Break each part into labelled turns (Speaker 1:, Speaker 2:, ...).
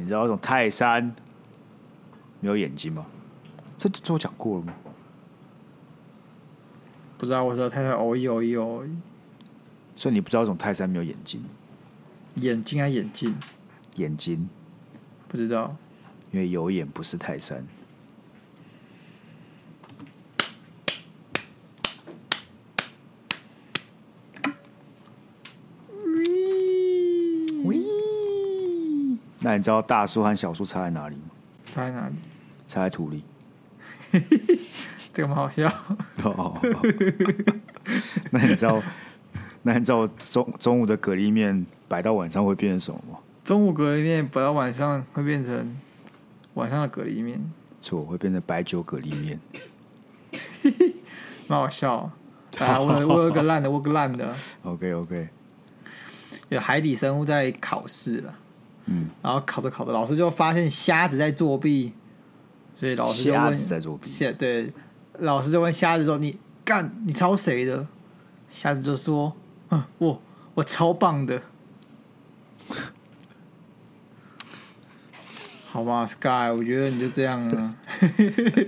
Speaker 1: 你知道那种泰山没有眼睛吗？这这我讲过了吗？
Speaker 2: 不知道，我知道泰山哦一哦一哦一，
Speaker 1: 所以你不知道那种泰山没有眼睛？
Speaker 2: 眼睛啊眼睛？
Speaker 1: 眼睛
Speaker 2: 不知道，
Speaker 1: 因为有眼不是泰山。那你知道大树和小树差在哪里吗？
Speaker 2: 差在哪里？
Speaker 1: 差在土里。
Speaker 2: 这个蛮好笑。
Speaker 1: 那你知道？那你知道中中午的蛤蜊面摆到晚上会变成什么吗？
Speaker 2: 中午蛤蜊面摆到晚上会变成晚上的蛤蜊面。
Speaker 1: 错，会变成白酒蛤蜊面。
Speaker 2: 蛮好笑。啊，我我有个烂的，我有个烂的。
Speaker 1: OK OK。
Speaker 2: 有海底生物在考试了。
Speaker 1: 嗯，
Speaker 2: 然后考着考着，老师就发现瞎子在作弊，所以老师就问：
Speaker 1: 虾子在作弊？
Speaker 2: 对，老师就问瞎子说：“你干，你抄谁的？”瞎子就说：“嗯，我我超棒的。”好吧，Sky，我觉得你就这样啊。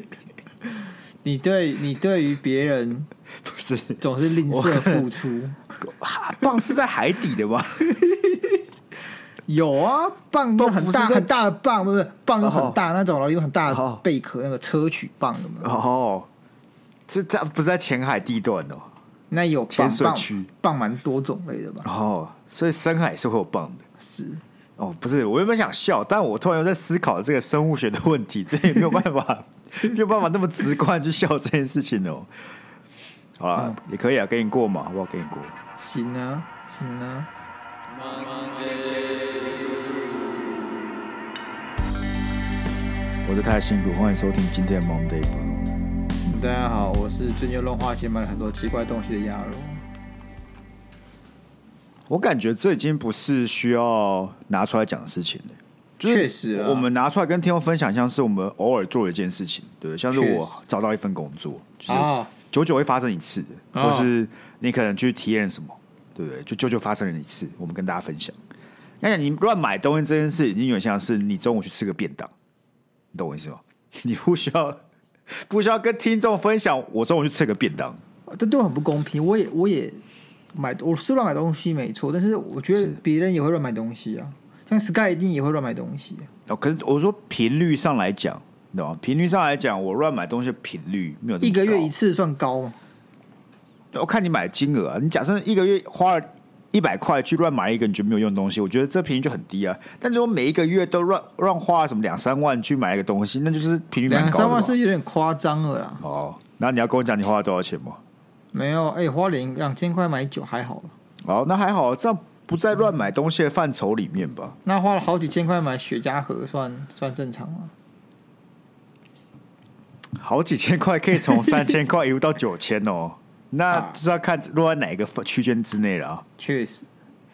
Speaker 2: 你对你对于别人
Speaker 1: 不是
Speaker 2: 总是吝啬付出，
Speaker 1: 棒是在海底的吗？
Speaker 2: 有啊，棒都很大很大的蚌，不是棒都很大那种，然后有很大的贝壳，那个砗磲蚌的嘛。
Speaker 1: 哦，这它不是在浅海地段哦。
Speaker 2: 那有
Speaker 1: 浅水区
Speaker 2: 蚌蛮多种类的吧？
Speaker 1: 哦，所以深海是会有蚌的。
Speaker 2: 是
Speaker 1: 哦，不是，我原本想笑，但我突然又在思考这个生物学的问题，这也没有办法，没有办法那么直观去笑这件事情哦。好了，嗯、也可以啊，给你过嘛，好不好？给你过。
Speaker 2: 行啊，行啊。
Speaker 1: 我的太辛苦，欢迎收听今天的 Monday Blue。
Speaker 2: 大家好，我是最近又乱花钱买了很多奇怪东西的鸭肉。
Speaker 1: 我感觉这已经不是需要拿出来讲的事情了。
Speaker 2: 确实，
Speaker 1: 我们拿出来跟听众分享，像是我们偶尔做的一件事情，对，像是我找到一份工作，就是久久会发生一次的，或是你可能去体验什么，对不对？就就就发生了一次，我们跟大家分享。那你乱买东西这件事，已经有点像是你中午去吃个便当。你懂我意思吗？你不需要，不需要跟听众分享。我中午去吃个便当，
Speaker 2: 这对我很不公平。我也，我也买，我是乱买东西没错，但是我觉得别人也会乱买东西啊。像 Sky 一定也会乱买东西。
Speaker 1: 哦，可是我说频率上来讲，你懂吗？频率上来讲，我乱买东西的频率没有。
Speaker 2: 一个月一次算高吗？
Speaker 1: 我看你买的金额啊。你假设一个月花了。一百块去乱买一个你觉得没有用的东西，我觉得这频率就很低啊。但如果每一个月都乱乱花什么两三万去买一个东西，那就是频率。两
Speaker 2: 三万是有点夸张了啦。
Speaker 1: 哦，那你要跟我讲你花了多少钱吗？
Speaker 2: 没有，哎、欸，花两两千块买酒还好了。
Speaker 1: 哦，那还好，这样不在乱买东西的范畴里面吧？
Speaker 2: 那花了好几千块买雪茄盒算算正常吗？
Speaker 1: 好几千块可以从三千块一路到九千哦。那是要看落在哪一个区间之内了啊？
Speaker 2: 确实，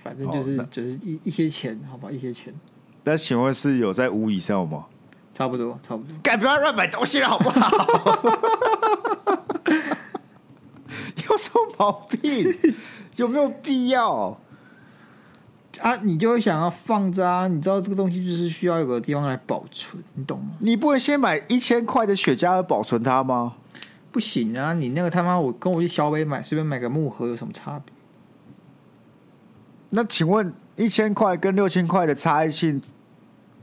Speaker 2: 反正就是、哦、就是一一些钱，好吧，一些钱。
Speaker 1: 那请问是有在五以上吗？
Speaker 2: 差不多，差不多。
Speaker 1: 干，不要乱买东西了，好不好？有什么毛病？有没有必要
Speaker 2: 啊？你就会想要放着啊？你知道这个东西就是需要有个地方来保存，你懂吗？
Speaker 1: 你不会先买一千块的雪茄保存它吗？
Speaker 2: 不行啊！你那个他妈，我跟我去小北买，随便买个木盒有什么差别？
Speaker 1: 那请问一千块跟六千块的差异性，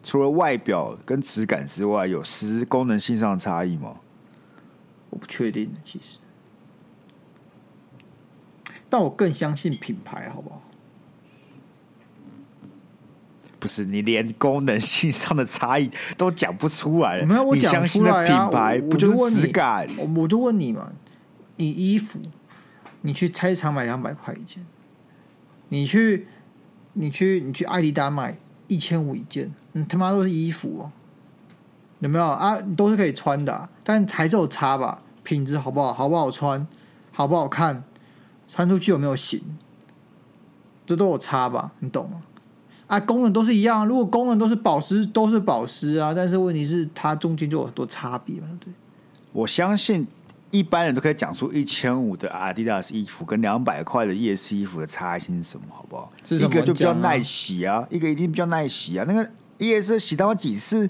Speaker 1: 除了外表跟质感之外，有实功能性上的差异吗？
Speaker 2: 我不确定，其实，但我更相信品牌，好不好？
Speaker 1: 不是你连功能性上的差异都讲不出来了，
Speaker 2: 没有我讲出来啊！
Speaker 1: 品牌不就是质感？
Speaker 2: 我我就问你嘛，你衣服，你去菜市场买两百块一件，你去你去你去爱迪达买一千五一件，你他妈都是衣服哦，有没有啊？都是可以穿的啊，但还是有差吧？品质好不好？好不好穿？好不好看？穿出去有没有型？这都有差吧？你懂吗？啊，功能都是一样。如果功能都是保湿，都是保湿啊。但是问题是，它中间就有很多差别嘛。对，
Speaker 1: 我相信一般人都可以讲出一千五的阿迪达斯衣服跟两百块的夜市衣服的差异性是什么，好不好？
Speaker 2: 是什么？
Speaker 1: 一个就比较耐洗啊，一个一定比较耐洗啊。那个 ES 洗到几次？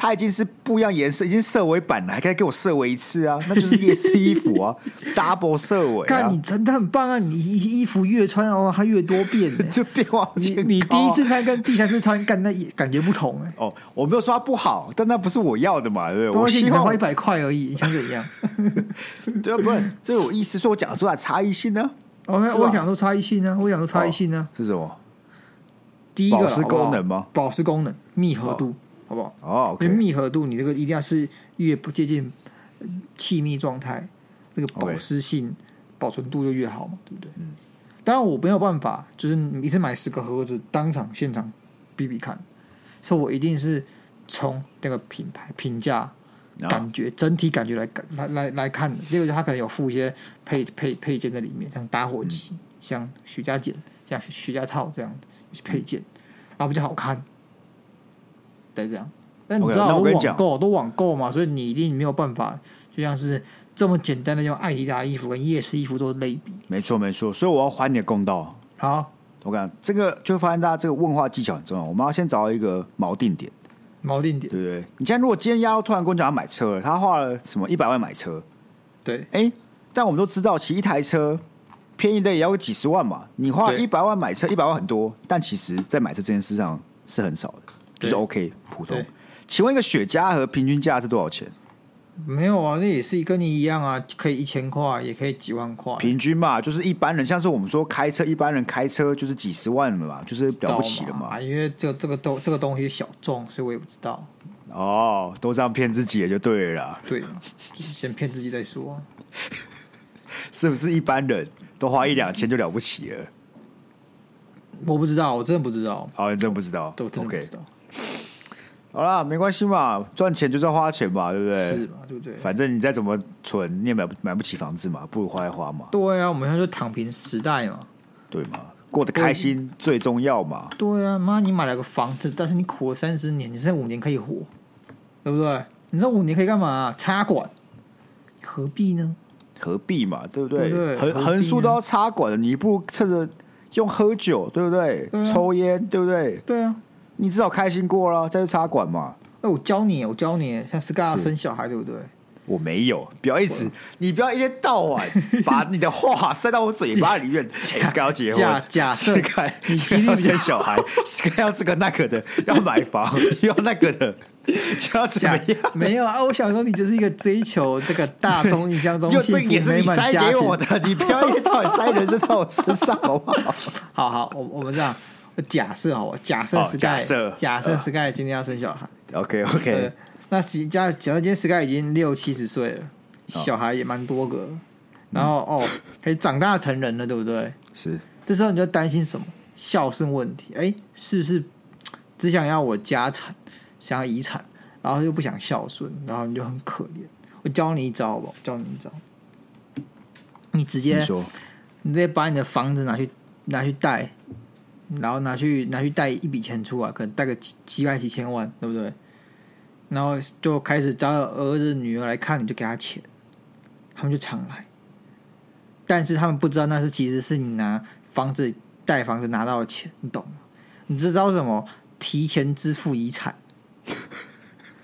Speaker 1: 它已经是不一样颜色，已经色尾版了，还可以给我色尾一次啊？那就是夜市衣服啊，double 色尾、啊。
Speaker 2: 看你真的很棒啊！你衣服越穿哦，它越多变，
Speaker 1: 就变化你
Speaker 2: 你第一次穿跟第三次穿，感那感觉不同哎。
Speaker 1: 哦，我没有说它不好，但那不是我要的嘛，对不对？我
Speaker 2: 希望花一百块而已，你想怎样？
Speaker 1: 对啊，不是，这是我意思，说我讲出来差异性呢。
Speaker 2: OK，我想说差异性呢，我想说差异性呢、
Speaker 1: 哦、是什么？
Speaker 2: 第一个
Speaker 1: 保湿功能吗？
Speaker 2: 保湿功能，密合度。哦好不好？
Speaker 1: 哦，okay、
Speaker 2: 因为密合度，你这个一定要是越不接近气密状态，这个保湿性、Okay. 保存度就越好嘛，对不对？嗯。当然我没有办法，就是你一次买十个盒子，当场现场比比看，所以我一定是从那个品牌评价、感觉、整体感觉来感来来来看的。例如，它可能有附一些配配配件在里面，像打火机、嗯、像徐家剪、像徐家套这样的一些配件，然后比较好看。这样，但你知道都网购都网购嘛，所以你一定没有办法，就像是这么简单的用爱迪达衣服跟夜市衣服做类比。
Speaker 1: 没错没错，所以我要还你的公道。
Speaker 2: 好，
Speaker 1: 我讲这个就会发现大家这个问话技巧很重要。我们要先找到一个锚定点，
Speaker 2: 锚定点，
Speaker 1: 对不对？你现在如果今天丫头突然跟我讲要买车了，他花了什么一百万买车，
Speaker 2: 对，
Speaker 1: 哎，但我们都知道，骑一台车便宜的也要几十万嘛。你花一百万买车，一百万很多，但其实在买车这件事上是很少的。就是 OK 普通，请问一个雪茄盒平均价是多少钱？
Speaker 2: 没有啊，那也是跟你一样啊，可以一千块，也可以几万块。
Speaker 1: 平均嘛，就是一般人，像是我们说开车，一般人开车就是几十万了嘛，就是了不起了嘛。
Speaker 2: 嘛因为这个、这个东这个东西小众，所以我也不知道。
Speaker 1: 哦，都这样骗自己也就对了啦。
Speaker 2: 对，就是先骗自己再说。
Speaker 1: 是不是一般人都花一两千就了不起了？
Speaker 2: 我不知道，我真的不知道。
Speaker 1: 好，你真的不知道？
Speaker 2: 都真的不知道。Okay
Speaker 1: 好啦，没关系嘛，赚钱就是要花钱嘛，对不对？
Speaker 2: 是嘛，对不对？
Speaker 1: 反正你再怎么存，你也买不买不起房子嘛，不如花一花嘛。
Speaker 2: 对啊，我们现在就躺平时代嘛，
Speaker 1: 对嘛，过得开心最重要嘛。
Speaker 2: 对啊，妈，你买了个房子，但是你苦了三十年，你剩五年可以活，对不对？你这五年可以干嘛？插管，何必呢？
Speaker 1: 何必嘛，对不对？横横竖都要插管的，你不如趁着用喝酒，对不对？抽烟，对不对？
Speaker 2: 对啊。
Speaker 1: 你至少开心过了，再去插管嘛。
Speaker 2: 哎，我教你，我教你，像 Sky 要生小孩，对不对？
Speaker 1: 我没有，不要一直，你不要一天到晚 把你的话塞到我嘴巴里面。Sky 要结婚，
Speaker 2: 假假
Speaker 1: 设你今天要生小孩，Sky 要这个那个的，要买房，要那个的，要怎么样？
Speaker 2: 没有啊，我想说，你就是一个追求这个大众印象中幸福美满家庭。
Speaker 1: 塞给我的，你不要一天到晚塞人生到我身上，好不好？
Speaker 2: 好好，我我们这样。假设好吧，假设 Sky，假设 Sky 今天要生小孩。
Speaker 1: OK OK，
Speaker 2: 那假假设今天 Sky 已经六七十岁了，小孩也蛮多个，然后哦，可以长大成人了，对不对？
Speaker 1: 是。
Speaker 2: 这时候你就担心什么？孝顺问题？哎，是不是 只想要我家产，想要遗产，然后又不想孝顺，然后你就很可怜。我教你一招吧，教你一招。你直接，你直接把你的房子拿去拿去贷。然后拿去拿去贷一笔钱出来，可能贷个几几百几千万，对不对？然后就开始找儿子女儿来看，你就给他钱，他们就常来。但是他们不知道那是其实是你拿房子贷房子拿到的钱，你懂吗？你知道什么？提前支付遗产，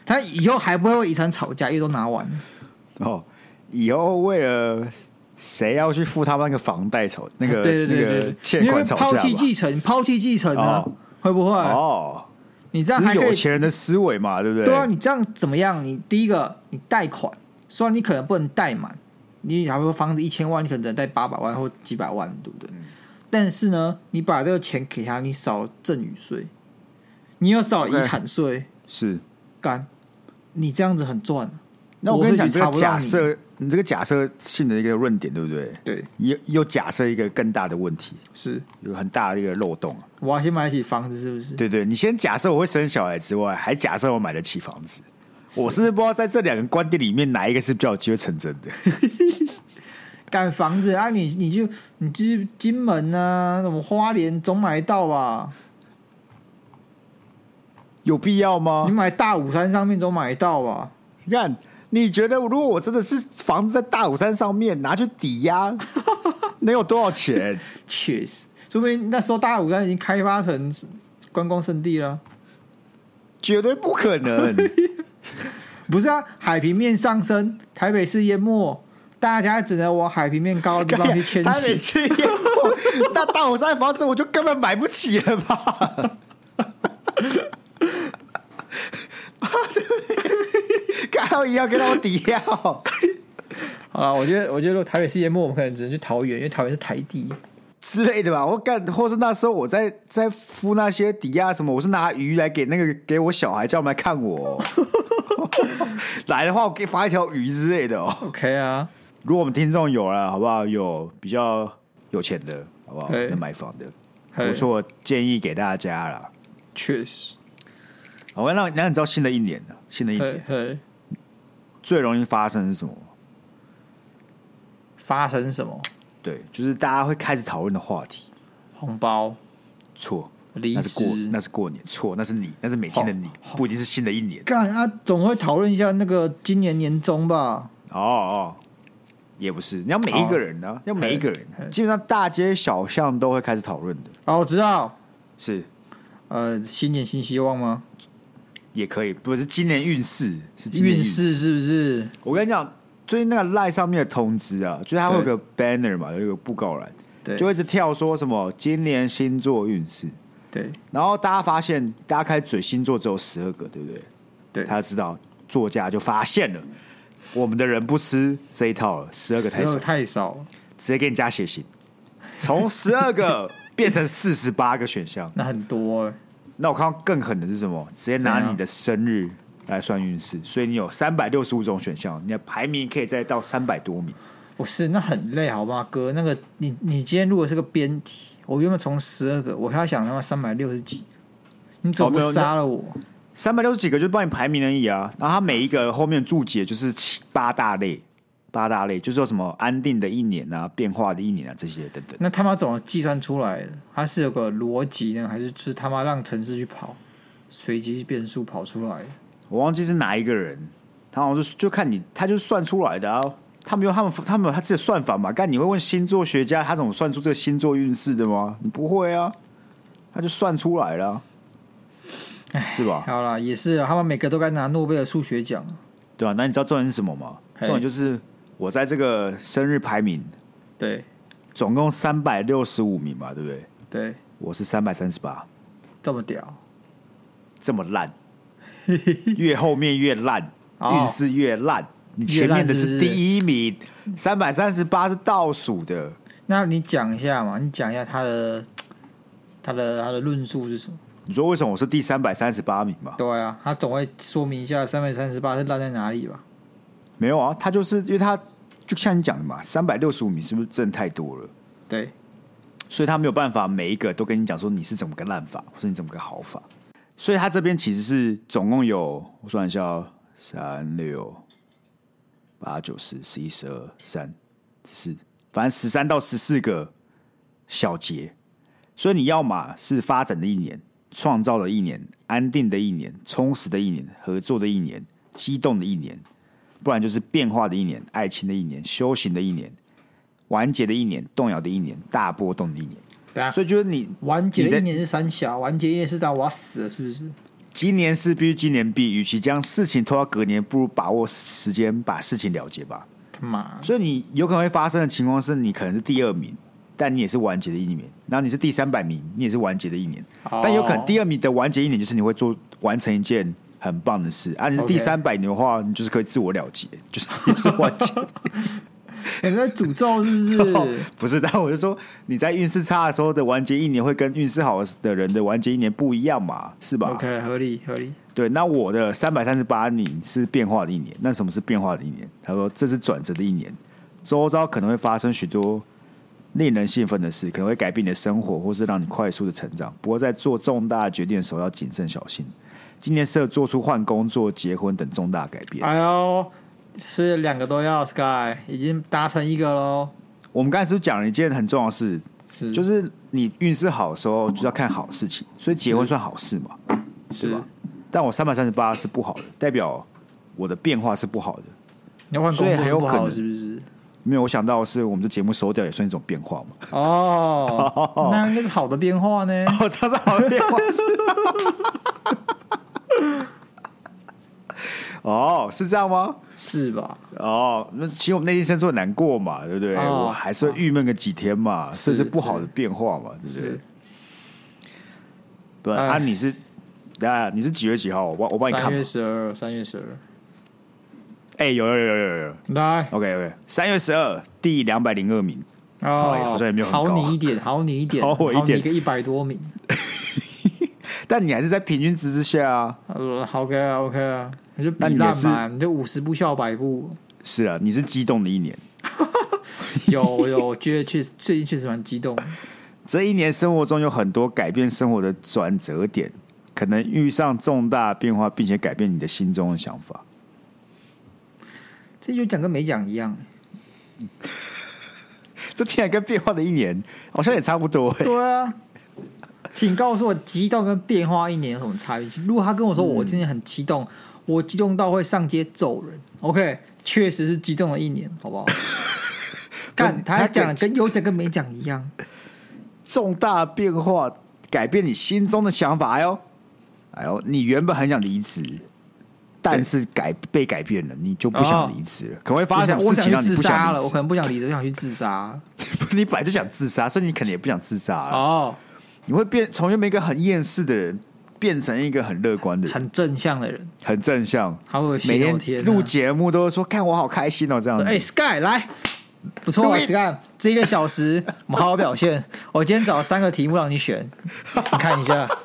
Speaker 2: 他以后还不会遗产吵架，因为都拿完了。
Speaker 1: 哦，以后为了。谁要去付他们那个房贷吵那
Speaker 2: 个对
Speaker 1: 对对欠款吵架？
Speaker 2: 抛弃继承，抛弃继承呢？哦、会不会？
Speaker 1: 哦，
Speaker 2: 你这样还
Speaker 1: 有钱人的思维嘛？对不对？
Speaker 2: 对啊，你这样怎么样？你第一个，你贷款，虽然你可能不能贷满，你假如说房子一千万，你可能只能贷八百万或几百万，对不对？嗯、但是呢，你把这个钱给他，你少了赠与税，你又少了遗产税
Speaker 1: 是
Speaker 2: 干，你这样子很赚。
Speaker 1: 那我跟你讲这个假设，你这个假设性的一个论点，对不对？
Speaker 2: 对，
Speaker 1: 又又假设一个更大的问题，
Speaker 2: 是
Speaker 1: 有很大的一个漏洞。
Speaker 2: 我要先买得起房子，是不是？
Speaker 1: 对对，你先假设我会生小孩之外，还假设我买得起房子，是我甚至不知道在这两个观点里面哪一个是比较有机会成真的。
Speaker 2: 赶房子啊，你你就你去金门啊，什么花莲总买得到吧？
Speaker 1: 有必要吗？
Speaker 2: 你买大武山上面总买得到吧？
Speaker 1: 你看。你觉得如果我真的是房子在大武山上面拿去抵押，能有多少钱？
Speaker 2: 确实，说不定那时候大武山已经开发成观光胜地了。
Speaker 1: 绝对不可能。
Speaker 2: 不是啊，海平面上升，台北市淹没，大家只能往海平面高的地方去迁徙。
Speaker 1: 台北市淹没，那大武山房子我就根本买不起了吧？刚好一样跟我抵押。
Speaker 2: 啊，我觉得，我觉得如果台北世界末，我们可能只能去桃园，因为桃园是台地
Speaker 1: 之类的吧。我干，或是那时候我在在付那些抵押什么，我是拿鱼来给那个给我小孩，叫他们来看我。来的话，我给发一条鱼之类的哦。
Speaker 2: OK 啊，
Speaker 1: 如果我们听众有了，好不好？有比较有钱的，好不好？能买房的，不错，建议给大家啦。
Speaker 2: 确实，
Speaker 1: 我要让让你知道新的一年了，新的一年，最容易发生是什么？
Speaker 2: 发生什么？
Speaker 1: 对，就是大家会开始讨论的话题。
Speaker 2: 红包？
Speaker 1: 错。那是过那是过年，错，那是你，那是每天的你，不一定是新的一年。
Speaker 2: 干啊，总会讨论一下那个今年年终吧？
Speaker 1: 哦哦，也不是，你要每一个人呢、啊，要每一个人，基本上大街小巷都会开始讨论的。
Speaker 2: 哦，我知道，
Speaker 1: 是，
Speaker 2: 呃，新年新希望吗？
Speaker 1: 也可以，不是今年运势，是
Speaker 2: 运势是不是？
Speaker 1: 我跟你讲，最近那个赖上面的通知啊，就是它会有个 banner 嘛，有一个布告栏，对，就一直跳说什么今年星座运势。
Speaker 2: 对，
Speaker 1: 然后大家发现，大家开始嘴星座只有十二个，对不对？
Speaker 2: 对，
Speaker 1: 他就知道作家就发现了，我们的人不吃这一套了，十二个太少，
Speaker 2: 太少，
Speaker 1: 直接给你加血型，从十二个变成四十八个选项，
Speaker 2: 那很多、欸。
Speaker 1: 那我看到更狠的是什么？直接拿你的生日来算运势，所以你有三百六十五种选项，你的排名可以再到三百多名。
Speaker 2: 不是，那很累，好吧，哥？那个你你今天如果是个编题。我原本从十二个，我还要想他妈三百六十几，你怎么杀了我？
Speaker 1: 三百六十几个就帮你排名而已啊。然后他每一个后面注解就是七八大类，八大类就是说什么安定的一年啊，变化的一年啊，这些等等。
Speaker 2: 那他妈怎么计算出来的？它是有个逻辑呢，还是就是他妈让程式去跑，随机变数跑出来？
Speaker 1: 我忘记是哪一个人，他好像就就看你，他就算出来的啊。他们有他们他们有他自己的算法嘛？但你会问星座学家，他怎么算出这个星座运势的吗？你不会啊，他就算出来了，唉是吧？
Speaker 2: 好了，也是，他们每个都该拿诺贝尔数学奖，
Speaker 1: 对吧、啊？那你知道重点是什么吗？重点就是我在这个生日排名，
Speaker 2: 对，
Speaker 1: 总共三百六十五名嘛，对不对？
Speaker 2: 对，
Speaker 1: 我是三百三十八，
Speaker 2: 这么屌，
Speaker 1: 这么烂，越后面越烂，运势越烂。你前面的是第一名，三百三十八是倒数的。
Speaker 2: 那你讲一下嘛？你讲一下他的他的他的论述是什么？
Speaker 1: 你说为什么我是第三百三十八名嘛？
Speaker 2: 对啊，他总会说明一下三百三十八是烂在哪里吧？
Speaker 1: 没有啊，他就是因为他就像你讲的嘛，三百六十五名是不是挣太多了？
Speaker 2: 对，
Speaker 1: 所以他没有办法每一个都跟你讲说你是怎么个烂法，或者你怎么个好法。所以他这边其实是总共有我算一下，哦，三六。八九十十一十二三四，反正十三到十四个小节，所以你要嘛是发展的一年，创造的一年，安定的一年，充实的一年，合作的一年，激动的一年，不然就是变化的一年，爱情的一年，修行的一年，完结的一年，动摇的一年，大波动的一年。对啊，所以就是你
Speaker 2: 完结的一年是三小，完结一年是当我要死了，是不是？
Speaker 1: 今年是必须今年毕，与其将事情拖到隔年，不如把握时间把事情了结吧。
Speaker 2: 他妈！
Speaker 1: 所以你有可能会发生的情况是，你可能是第二名，但你也是完结的一年；然后你是第三百名，你也是完结的一年。Oh. 但有可能第二名的完结一年，就是你会做完成一件很棒的事；而、啊、你是第三百年的话，你就是可以自我了结，就是也是完结。
Speaker 2: 你在诅咒是不是？
Speaker 1: 不是，但我就说你在运势差的时候的完结一年，会跟运势好的人的完结一年不一样嘛？是吧
Speaker 2: ？OK，合理合理。
Speaker 1: 对，那我的三百三十八年是变化的一年。那什么是变化的一年？他说这是转折的一年，周遭可能会发生许多令人兴奋的事，可能会改变你的生活，或是让你快速的成长。不过在做重大决定的时候要谨慎小心。今年适合做出换工作、结婚等重大改变。
Speaker 2: 哎呦！是两个都要，Sky 已经达成一个喽。
Speaker 1: 我们刚才是不是讲了一件很重要的事，
Speaker 2: 是
Speaker 1: 就是你运势好的时候就要看好事情，所以结婚算好事嘛，是，是吧？但我三百三十八是不好的，代表我的变化是不好的。
Speaker 2: 你要换工作很有可能是不是？
Speaker 1: 没有，我想到的是我们这节目收掉也算一种变化嘛。
Speaker 2: 哦，那应该是好的变化呢。
Speaker 1: 哦，这是好的变化。哦，是这样吗？
Speaker 2: 是吧？
Speaker 1: 哦，那其实我们内心深处很难过嘛，对不对？哦、我还是会郁闷个几天嘛，这是，是不好的变化嘛，是对不对？对啊，你是，等下你是几月几号？我我帮你看。
Speaker 2: 三月十二，三月十二。
Speaker 1: 哎，有有有有有有，
Speaker 2: 来
Speaker 1: ，OK OK，三月十二，第两百零二名。
Speaker 2: 哦，好像也没有。好你一点，好你一点，
Speaker 1: 好我一点，
Speaker 2: 一个一百多名。
Speaker 1: 但你还是在平均值之下啊。
Speaker 2: 呃，OK 啊，OK 啊，你就比烂嘛，你就五十步笑百步。
Speaker 1: 是啊，你是激动的一年。
Speaker 2: 有有，我觉得确实最近确实蛮激动。
Speaker 1: 这一年生活中有很多改变生活的转折点，可能遇上重大变化，并且改变你的心中的想法。
Speaker 2: 这就讲跟没讲一样。
Speaker 1: 这听起来跟变化的一年好像也差不多。
Speaker 2: 对啊，请告诉我，激动跟变化一年有什么差异？如果他跟我说我今天很激动，嗯、我激动到会上街揍人，OK，确实是激动了一年，好不好？看，他还讲的跟有讲跟没讲一样。
Speaker 1: 重大变化改变你心中的想法，哎呦，哎呦，你原本很想离职。但是改被改变了，你就不想离职了，可能会发生什么事情让你不想离职？
Speaker 2: 我可能不想离职，我想去自杀。
Speaker 1: 你本来就想自杀，所以你肯定也不想自杀
Speaker 2: 哦。
Speaker 1: 你会变从原本一个很厌世的人，变成一个很乐观的人，
Speaker 2: 很正向的人，
Speaker 1: 很正向。
Speaker 2: 好恶心！
Speaker 1: 每天录节目都会说，看我好开心哦，这样子。
Speaker 2: 哎，Sky 来，不错啊，Sky，这一个小时我们好好表现。我今天找了三个题目让你选，你看一下。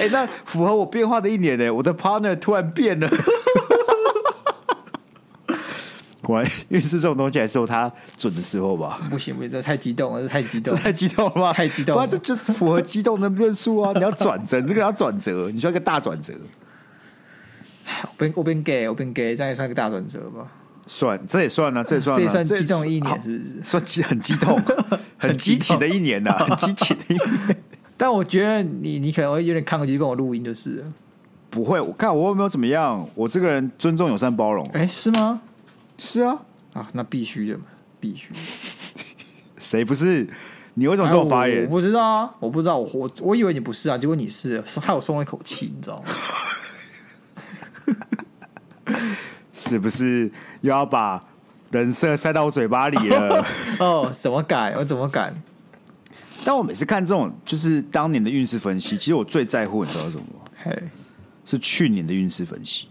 Speaker 1: 哎、欸，那符合我变化的一年呢？我的 partner 突然变了。果然运势这种东西还是有它准的时候吧？
Speaker 2: 不行不行，这太激动了，这太激动，
Speaker 1: 太激动了吧？
Speaker 2: 太激动了，
Speaker 1: 这就符合激动的论述啊！你要转折，这个要转折，你需要一个大转折。
Speaker 2: 我变我变 gay，我变 gay，这样也算一个大转折吧？
Speaker 1: 算，这也算呢，这也算，
Speaker 2: 这也算激动的一年，是不是？
Speaker 1: 算激很激动，很激情的一年呐，很激情的一年。
Speaker 2: 但我觉得你你可能会有点看过去跟我录音就是。
Speaker 1: 不会，我看我有没有怎么样？我这个人尊重、友善、包容。
Speaker 2: 哎，是吗？
Speaker 1: 是啊，
Speaker 2: 啊，那必须的嘛，必须。
Speaker 1: 谁不是？你为什么这么发言？
Speaker 2: 我不知道啊，我不知道，我我我以为你不是啊，结果你是，害我松了一口气，你知道
Speaker 1: 吗？是不是又要把人设塞到我嘴巴里了？
Speaker 2: 哦，怎么敢？我怎么敢？
Speaker 1: 但我每次看这种就是当年的运势分析，其实我最在乎你知道是什么吗？
Speaker 2: 嘿
Speaker 1: 是去年的运势分析。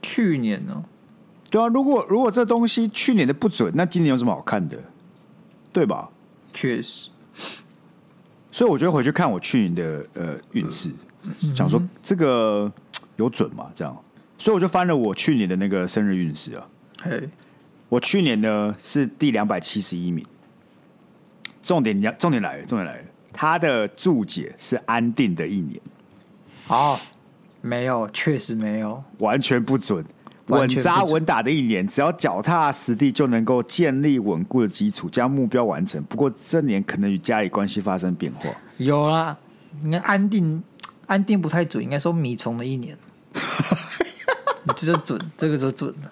Speaker 2: 去年呢？
Speaker 1: 对啊，如果如果这东西去年的不准，那今年有什么好看的？对吧？
Speaker 2: 确实。
Speaker 1: 所以我觉得回去看我去年的呃运势，想说这个有准吗？这样，所以我就翻了我去年的那个生日运势啊。
Speaker 2: 嘿
Speaker 1: 我去年呢是第两百七十一名。重点，你要重点来了，重点来了。他的注解是安定的一年。
Speaker 2: 哦，没有，确实没有，
Speaker 1: 完全不准。稳扎稳打的一年，只要脚踏实地，就能够建立稳固的基础，将目标完成。不过这年可能与家里关系发生变化。
Speaker 2: 有啦，你看安定，安定不太准，应该说米虫的一年。你这就准，这个就准了。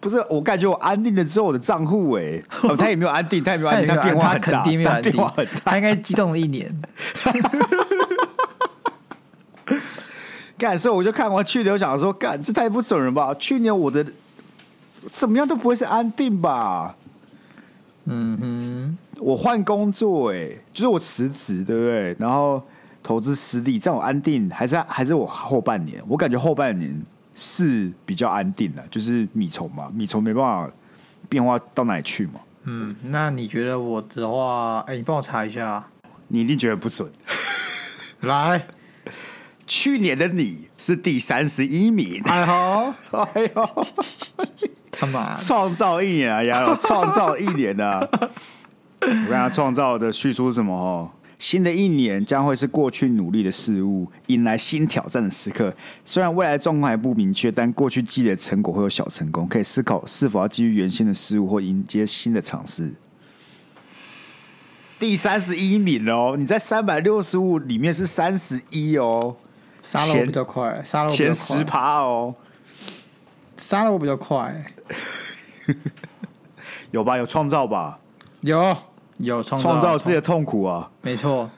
Speaker 1: 不是，我感觉我安定了之后，我的账户哎，他也没有安定，他也没有安定，他变化很大，
Speaker 2: 肯定没有安定，
Speaker 1: 变化很大，
Speaker 2: 他应该激动了一年。
Speaker 1: 干，所以我就看完去年，我想说，干，这太不准了吧？去年我的怎么样都不会是安定吧？
Speaker 2: 嗯哼，
Speaker 1: 我换工作哎，就是我辞职，对不对？然后投资失利，这样我安定还是还是我后半年？我感觉后半年。是比较安定的，就是米虫嘛，米虫没办法变化到哪里去嘛。
Speaker 2: 嗯，那你觉得我的话，哎、欸，你帮我查一下，
Speaker 1: 你一定觉得不准。
Speaker 2: 来，
Speaker 1: 去年的你是第三十一名，
Speaker 2: 哎呦，
Speaker 1: 哎呦，
Speaker 2: 他妈，
Speaker 1: 创造一年啊，呀，创造一年啊！我跟他创造的叙述是什么？哦。新的一年将会是过去努力的事物迎来新挑战的时刻。虽然未来状况还不明确，但过去积累的成果会有小成功，可以思考是否要基于原先的事物或迎接新的尝试。第三十一名哦，你在三百六十五里面是三十一哦，
Speaker 2: 杀了我比较快，杀了我
Speaker 1: 前十趴哦，
Speaker 2: 杀了我比较快，
Speaker 1: 有吧？有创造吧？
Speaker 2: 有。有创造，
Speaker 1: 创造自己的痛苦啊！
Speaker 2: 没错。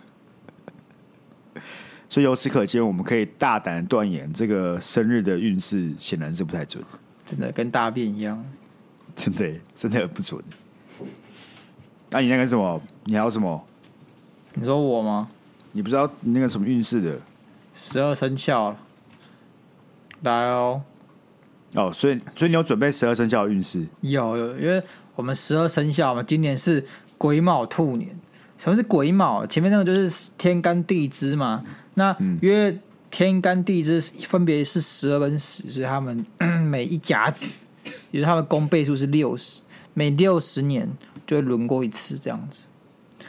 Speaker 1: 所以由此可见，我们可以大胆断言，这个生日的运势显然是不太准，
Speaker 2: 真的跟大便一样，
Speaker 1: 真的真的不准。那、啊、你那个什么？你还有什么？
Speaker 2: 你说我吗？
Speaker 1: 你不知道那个什么运势的？
Speaker 2: 十二生肖，来哦。
Speaker 1: 哦，所以所以你有准备十二生肖的运势？
Speaker 2: 有有，因为我们十二生肖嘛，今年是癸卯兔年。什么是癸卯？前面那个就是天干地支嘛。那因为天干地支分别是十二跟十，所以他们每一甲子，也就是他们公倍数是六十，每六十年就会轮过一次这样子。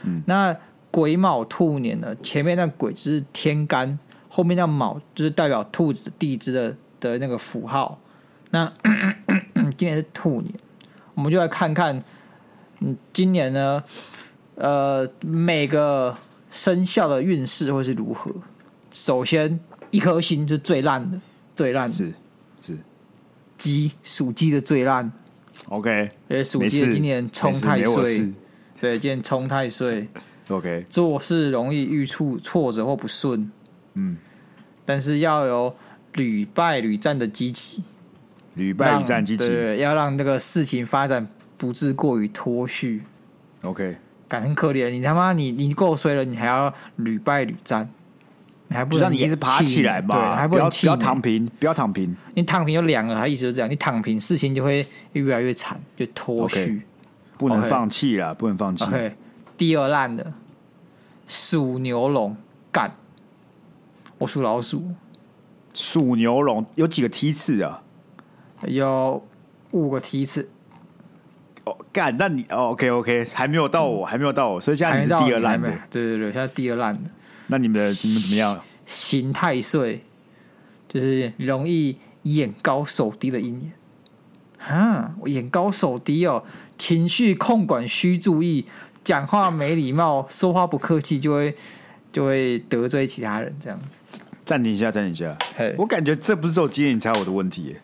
Speaker 1: 嗯，
Speaker 2: 那癸卯兔年呢？前面那癸就是天干，后面那卯就是代表兔子地支的的那个符号。那 今年是兔年，我们就来看看，嗯，今年呢，呃，每个生肖的运势会是如何。首先，一颗星就是最烂的，最烂
Speaker 1: 是是
Speaker 2: 鸡，属鸡的最烂。
Speaker 1: OK，
Speaker 2: 因为属鸡的今年冲太岁，对，今年冲太岁。
Speaker 1: OK，
Speaker 2: 做事容易遇处挫折或不顺。
Speaker 1: 嗯，但
Speaker 2: 是要有屡败屡战的积极，
Speaker 1: 屡败屡战积极，
Speaker 2: 对，要让那个事情发展不致过于脱序。
Speaker 1: OK，
Speaker 2: 感很可怜，你他妈你你够衰了，你还要屡败屡战。你还不
Speaker 1: 让你一直爬起来嘛？
Speaker 2: 还不能
Speaker 1: 不要躺平，不要躺平。
Speaker 2: 你躺平就凉了，他意思就是这样。你躺平，事情就会越来越惨，就脱序。Okay,
Speaker 1: 不能放弃了，okay, 不能放弃。
Speaker 2: Okay, 第二烂的鼠牛龙干，我属老鼠。
Speaker 1: 属牛龙有几个梯次啊？
Speaker 2: 有五个梯次。
Speaker 1: 哦，干，那你哦，OK OK，还没有到我，还没有到我，所以现在你是第二烂的。
Speaker 2: 对对对，现在第二烂的。
Speaker 1: 那你们的你们怎么样？
Speaker 2: 刑太岁就是容易眼高手低的一年啊！我眼高手低哦，情绪控管需注意，讲话没礼貌，说话不客气，就会就会得罪其他人。这样子，
Speaker 1: 暂停一下，暂停一下。
Speaker 2: Hey.
Speaker 1: 我感觉这不是只有今天你才有我的问题耶。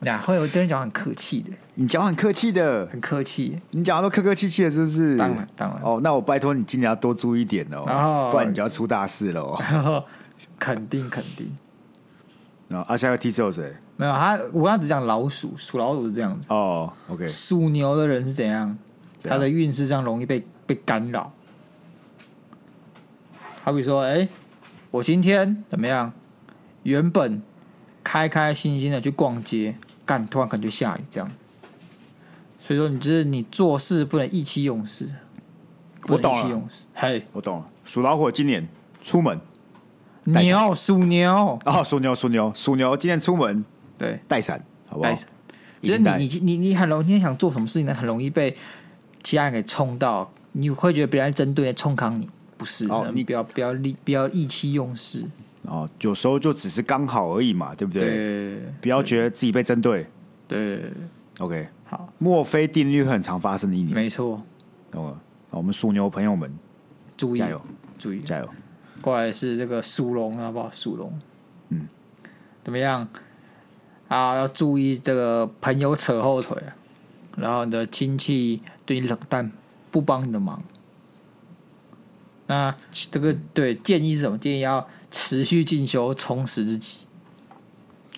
Speaker 2: 哪会？我真的讲很客气的。
Speaker 1: 你讲很客气的，
Speaker 2: 很客气。
Speaker 1: 你讲的都客客气气的，是不是？
Speaker 2: 当然，当然。
Speaker 1: 哦，那我拜托你今年要多注意点哦，哦不然你就要出大事了哦。
Speaker 2: 肯定，肯定。
Speaker 1: 然后，阿，下一个梯次有谁？
Speaker 2: 没有，他我刚刚只讲老鼠，属老鼠是这样子。
Speaker 1: 哦，OK。
Speaker 2: 属牛的人是怎样？他的运势上容易被被干扰。好比说，哎，我今天怎么样？原本开开心心的去逛街。干，突然可能就下雨，这样。所以说，你就是你做事不能意气用事。
Speaker 1: 我懂了，嘿，我懂了。属老虎今年出门，
Speaker 2: 牛属牛
Speaker 1: 哦，属牛属牛属牛，今年出门
Speaker 2: 对
Speaker 1: 带伞，好不好？
Speaker 2: 就是你你你你很容易，你想做什么事情呢？很容易被其他人给冲到，你会觉得别人针对冲康你，不是？哦，你不要不要力不要意气用事。
Speaker 1: 哦，有时候就只是刚好而已嘛，对不对？
Speaker 2: 对，
Speaker 1: 不要觉得自己被针对。
Speaker 2: 对
Speaker 1: ，OK，
Speaker 2: 好。
Speaker 1: 墨菲定律很常发生的一年，
Speaker 2: 没错。
Speaker 1: 懂了，我们属牛朋友们
Speaker 2: 注意，
Speaker 1: 加油，
Speaker 2: 注意，
Speaker 1: 加油。
Speaker 2: 过来是这个属龙，好不好？属龙，
Speaker 1: 嗯，
Speaker 2: 怎么样？啊，要注意这个朋友扯后腿，然后你的亲戚对你冷淡，不帮你的忙。那这个对建议是什么？建议要。持续进修，充实自己。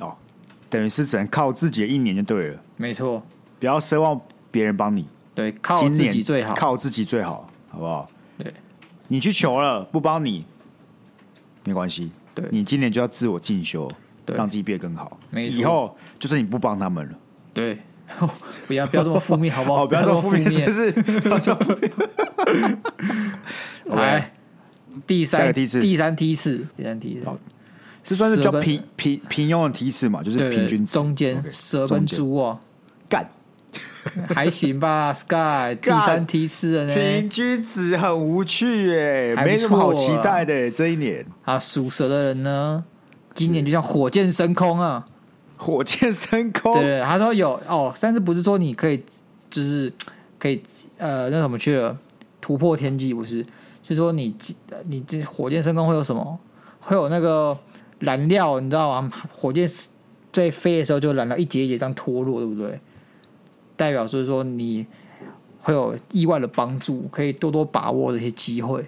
Speaker 1: 哦，等于是只能靠自己的一年就对了。
Speaker 2: 没错，
Speaker 1: 不要奢望别人帮你。
Speaker 2: 对，靠自己最好，
Speaker 1: 靠自己最好，好不好？
Speaker 2: 对，
Speaker 1: 你去求了不帮你，没关系。
Speaker 2: 对，
Speaker 1: 你今年就要自我进修，
Speaker 2: 对，
Speaker 1: 让自己变得更好。
Speaker 2: 没错，
Speaker 1: 以后就是你不帮他们了。
Speaker 2: 对，不要不要这么负面，好不好？
Speaker 1: 不要这么负面，是不是？
Speaker 2: 来。第三梯次，第三梯次，第三梯次，
Speaker 1: 这算是比较平平平庸的梯次嘛？就是平均
Speaker 2: 中间蛇跟猪哦，
Speaker 1: 干
Speaker 2: 还行吧？Sky 第三梯次的呢？
Speaker 1: 平均值很无趣哎，没什么好期待的这一年
Speaker 2: 啊。属蛇的人呢，今年就像火箭升空啊，
Speaker 1: 火箭升空。
Speaker 2: 对，他说有哦，但是不是说你可以就是可以呃那什么去了突破天际不是？是说你你这火箭升空会有什么？会有那个燃料，你知道吗？火箭在飞的时候就燃料一节一节这样脱落，对不对？代表就是说你会有意外的帮助，可以多多把握这些机会。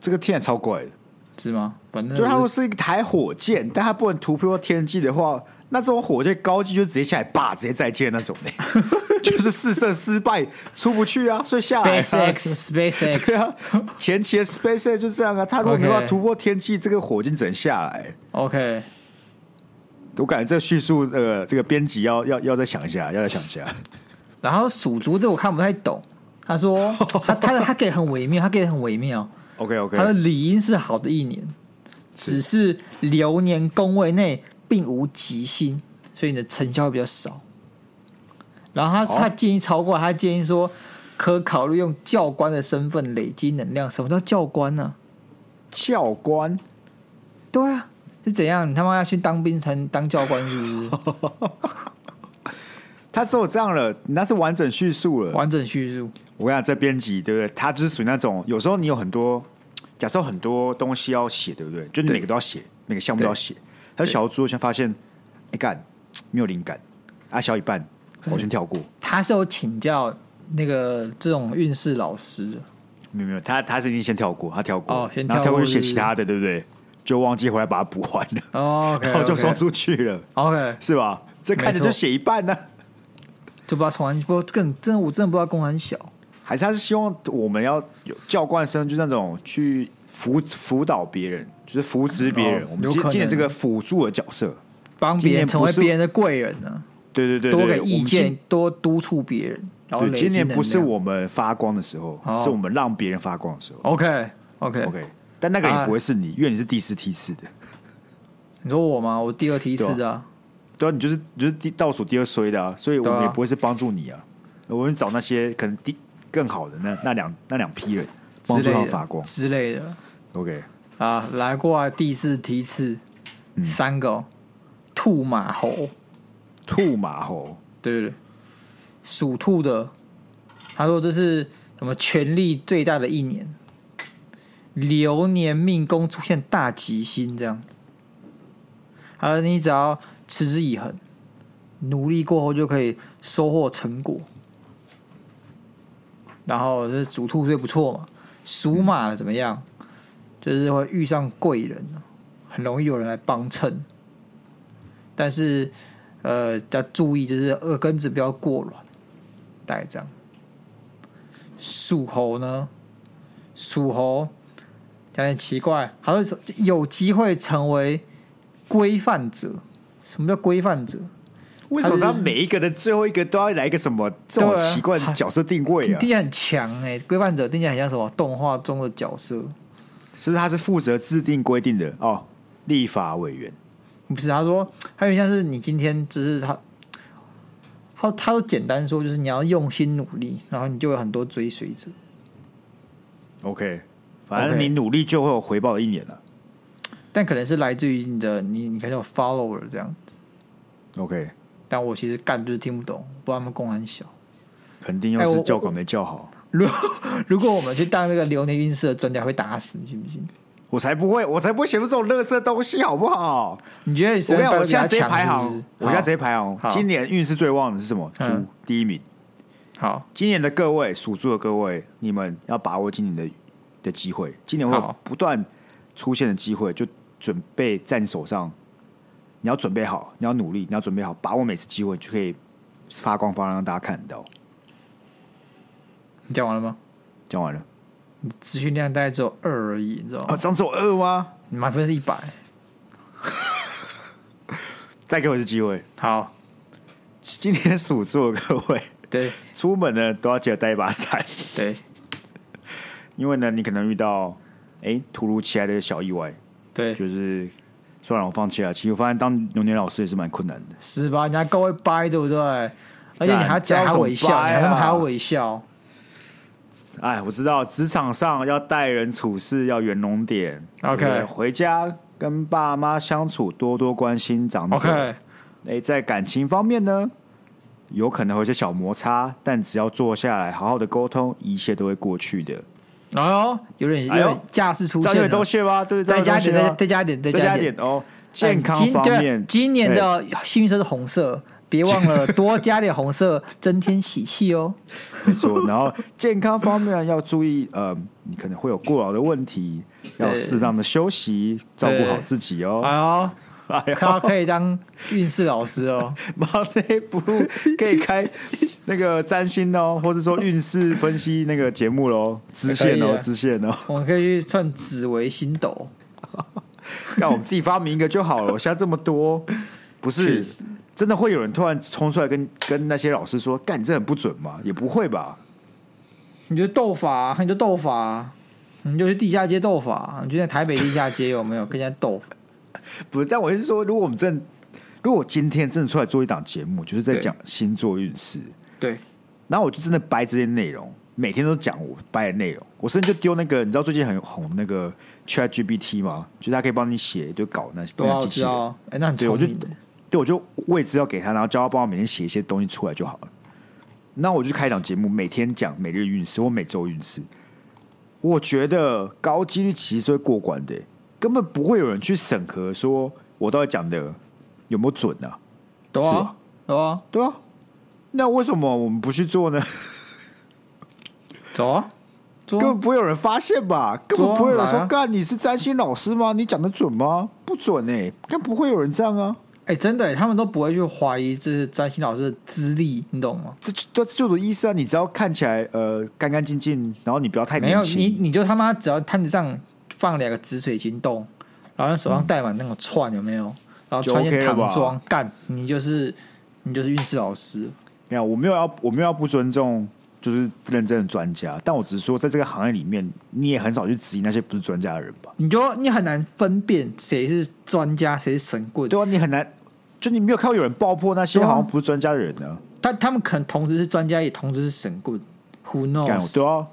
Speaker 1: 这个天超怪的，
Speaker 2: 是吗？反正
Speaker 1: 就它是一台火箭，但它不能突破天际的话，那这种火箭高级就直接下来，叭，直接再见那种嘞，就是试射失败出不去啊，所以下来、啊。
Speaker 2: SpaceX，SpaceX，
Speaker 1: 对啊，前期的 SpaceX 就是这样啊，他如果没办法突破天际，这个火箭只能下来。
Speaker 2: OK，
Speaker 1: 我感觉这叙述呃，这个编辑要要要再想一下，要再想一下。
Speaker 2: 然后属猪这我看不太懂，他说他他他给很微妙，他给的很微妙。
Speaker 1: OK OK，
Speaker 2: 他的理应是好的一年，只是流年宫位内并无吉星，所以你的成效会比较少。然后他、哦、他建议超过，他建议说可考虑用教官的身份累积能量。什么叫教官呢、啊？
Speaker 1: 教官？
Speaker 2: 对啊，是怎样？你他妈要去当兵才能当教官是不是？
Speaker 1: 他只有这样了，那是完整叙述了。
Speaker 2: 完整叙述。
Speaker 1: 我跟你讲，这编辑对不对？他就是属于那种，有时候你有很多，假设很多东西要写，对不对？就你每个都要写，每个项目都要写。他小猪先发现，哎干，没有灵感，啊，小一半，我先跳过。
Speaker 2: 他是有请教那个这种运势老师的，
Speaker 1: 没有没有，他他是已经先跳过，他跳过，
Speaker 2: 哦、先跳过
Speaker 1: 然后跳过去写其他的，对不对？就忘记回来把它补完了，
Speaker 2: 哦.
Speaker 1: 然后就送出去了
Speaker 2: ，OK，
Speaker 1: 是吧？这看着就写一半呢、啊。
Speaker 2: 就不知道从来不更真的，我真的不知道公很小，
Speaker 1: 还是他是希望我们要有教官生，就那种去辅辅导别人，就是扶持别人。哦、我们今今年这个辅助的角色，
Speaker 2: 帮别人成为别人的贵人呢、啊？
Speaker 1: 对对对，
Speaker 2: 多给意见，多督促别人。然后
Speaker 1: 对，今年不是我们发光的时候，是我们让别人发光的时候。
Speaker 2: OK OK
Speaker 1: OK，但那个也不会是你，啊、因为你是第四梯次的。
Speaker 2: 你说我吗？我第二梯次的、啊。
Speaker 1: 对啊，你就是你就是第倒数第二衰的啊，所以我们也不会是帮助你啊。我们找那些可能第更好的那那两那两批人帮助他发光
Speaker 2: 之类的。
Speaker 1: OK
Speaker 2: 啊，来过来第四梯次，嗯、三个兔马猴，
Speaker 1: 兔马猴，
Speaker 2: 对对对，属兔的，他说这是什么权力最大的一年，流年命宫出现大吉星这样子。好了，你只要。持之以恒，努力过后就可以收获成果。然后这属兔最不错嘛，属马的怎么样？就是会遇上贵人，很容易有人来帮衬。但是呃，要注意，就是耳根子不要过软，大概这样。属猴呢？属猴讲点奇怪，好像有机会成为规范者。什么叫规范者？
Speaker 1: 为什么他每一个的最后一个都要来一个什么这种奇怪的角色定位啊？
Speaker 2: 听起来很强哎，规范者定起来很像什么动画中的角色？
Speaker 1: 是不是他是负责制定规定的哦？立法委员
Speaker 2: 不是？他说还有点像是你今天只是他，他他都简单说就是你要用心努力，然后你就有很多追随者。
Speaker 1: OK，反正你努力就会有回报的一年了。
Speaker 2: 但可能是来自于你的你，你可能有 follower 这样子
Speaker 1: ，OK。
Speaker 2: 但我其实干就是听不懂，不知道他们功很小，
Speaker 1: 肯定又是教管没教好。
Speaker 2: 如果 如果我们去当那个流年运势的专家，会打死你，信不信？
Speaker 1: 我才不会，我才不会写出这种垃圾东西，好不好？
Speaker 2: 你觉得你？
Speaker 1: 我我现在直接排行，我现在直接排行。今年运势最旺的是什么？猪第一名。
Speaker 2: 好，
Speaker 1: 今年的各位属猪的各位，你们要把握今年的的机会。今年会不断出现的机会，就。准备在你手上，你要准备好，你要努力，你要准备好，把握每次机会，就可以发光发亮，让大家看得到。
Speaker 2: 你讲完了吗？
Speaker 1: 讲完了。
Speaker 2: 你资讯量大概只有二而已，你知道吗？
Speaker 1: 啊，只有二吗？
Speaker 2: 你满分是一百。
Speaker 1: 再给我一次机会。
Speaker 2: 好，
Speaker 1: 今天属猪的各位，
Speaker 2: 对，
Speaker 1: 出门呢都要记得带一把伞。
Speaker 2: 对，
Speaker 1: 因为呢，你可能遇到哎突如其来的小意外。
Speaker 2: 对，
Speaker 1: 就是算了，我放弃了。其实我发现当牛年老师也是蛮困难的，
Speaker 2: 是吧？人家够会掰，对不对？而且你还只要微笑，啊、你还还要微笑。
Speaker 1: 哎，我知道，职场上要待人处事要圆融点。OK，回家跟爸妈相处多多关心长者。OK，哎，在感情方面呢，有可能会有些小摩擦，但只要坐下来好好的沟通，一切都会过去的。
Speaker 2: 哦，有点有点架势出
Speaker 1: 现多些吧，对，
Speaker 2: 再加点，再加点，再加点
Speaker 1: 哦。健康方面，
Speaker 2: 今年的幸运色是红色，别忘了 多加点红色，增添喜气哦。
Speaker 1: 没错，然后健康方面要注意，呃，你可能会有过劳的问题，要适当的休息，照顾好自己哦。
Speaker 2: 哎呦。他可以当运势老师哦，
Speaker 1: Monday Blue 可以开那个占星哦，或者说运势分析那个节目喽，支线哦，支线哦，
Speaker 2: 我们可以去算紫微星斗，
Speaker 1: 让我们自己发明一个就好了。现在这么多，不是真的会有人突然冲出来跟跟那些老师说，干你这很不准吗？也不会吧？
Speaker 2: 你就斗法，你就斗法，你就去地下街斗法，你就在台北地下街有没有跟人家斗？
Speaker 1: 不是，但我是说，如果我们真的，如果今天真的出来做一档节目，就是在讲星座运势，
Speaker 2: 对，
Speaker 1: 然后我就真的掰这些内容，每天都讲我掰的内容，我甚至就丢那个，你知道最近很红那个 Chat GPT 吗？就是他可以帮你写一堆稿，那些机器人，
Speaker 2: 哎，那很聪明的，
Speaker 1: 对，我就位置要给他，然后叫他帮我每天写一些东西出来就好了。那我就开一档节目，每天讲每日运势或每周运势，我觉得高几率其实是会过关的。根本不会有人去审核，说我到底讲的有没有准呢？
Speaker 2: 对啊，对啊，
Speaker 1: 对啊。那为什么我们不去做呢？
Speaker 2: 走啊，
Speaker 1: 根本不会有人发现吧？根本不会有人说：“干，你是占星老师吗？你讲的准吗？不准哎，根本不会有人这样啊！”
Speaker 2: 哎，真的，他们都不会去怀疑这是占星老师的资历，你懂吗？
Speaker 1: 这就这就有意思啊！你只要看起来呃干干净净，然后你不要太年轻，
Speaker 2: 你你就他妈只要摊子上。放两个紫水晶洞，然后手上戴满那种串，有没有？然后穿件唐装，干你就是你就是运势老师。
Speaker 1: 没有，我没有要我没有要不尊重，就是认真的专家。但我只是说，在这个行业里面，你也很少去质疑那些不是专家的人吧？
Speaker 2: 你就你很难分辨谁是专家，谁是神棍。
Speaker 1: 对啊，你很难，就你没有看到有人爆破那些好像不是专家的人呢？
Speaker 2: 但他们可能同时是专家，也同时是神棍。Who knows？
Speaker 1: 对啊。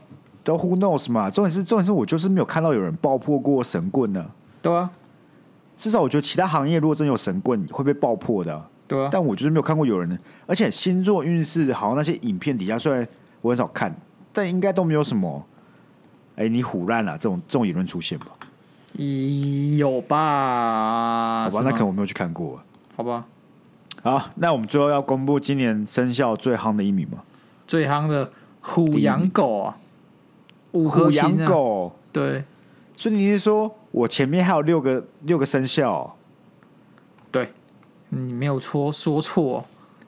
Speaker 1: 都 Who knows 嘛？重点是重点是我就是没有看到有人爆破过神棍呢。
Speaker 2: 对啊，
Speaker 1: 至少我觉得其他行业如果真有神棍会被爆破的。
Speaker 2: 对啊，
Speaker 1: 但我就是没有看过有人。而且星座运势好像那些影片底下，虽然我很少看，但应该都没有什么。哎，你唬烂了这种这种言论出现吧？
Speaker 2: 有吧？
Speaker 1: 好吧，那可能我没有去看过。
Speaker 2: 好吧，
Speaker 1: 好，那我们最后要公布今年生肖最夯的一名吗？
Speaker 2: 最夯的虎羊狗啊！
Speaker 1: 五虎羊狗，
Speaker 2: 对，
Speaker 1: 所以你是说我前面还有六个六个生肖？
Speaker 2: 对，你没有错，说错。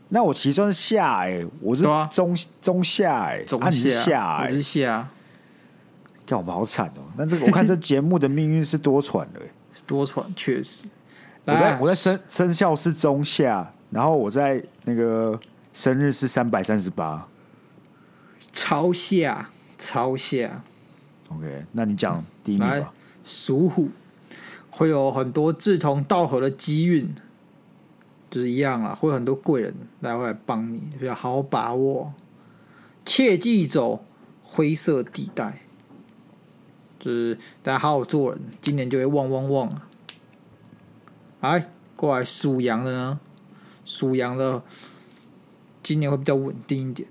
Speaker 1: 那我其实算是下哎，我是中中下哎，
Speaker 2: 中下哎，我是下。
Speaker 1: 看我们好惨哦！那这个我看这节目的命运是多舛的，是
Speaker 2: 多舛确实。
Speaker 1: 我在我在生生肖是中下，然后我在那个生日是三百三十八，
Speaker 2: 超下。超下
Speaker 1: ，OK，那你讲第一名吧。
Speaker 2: 属虎会有很多志同道合的机运，就是一样啦，会有很多贵人来会来帮你，要好好把握，切忌走灰色地带，就是大家好好做人，今年就会旺旺旺。哎，过来属羊的呢，属羊的今年会比较稳定一点。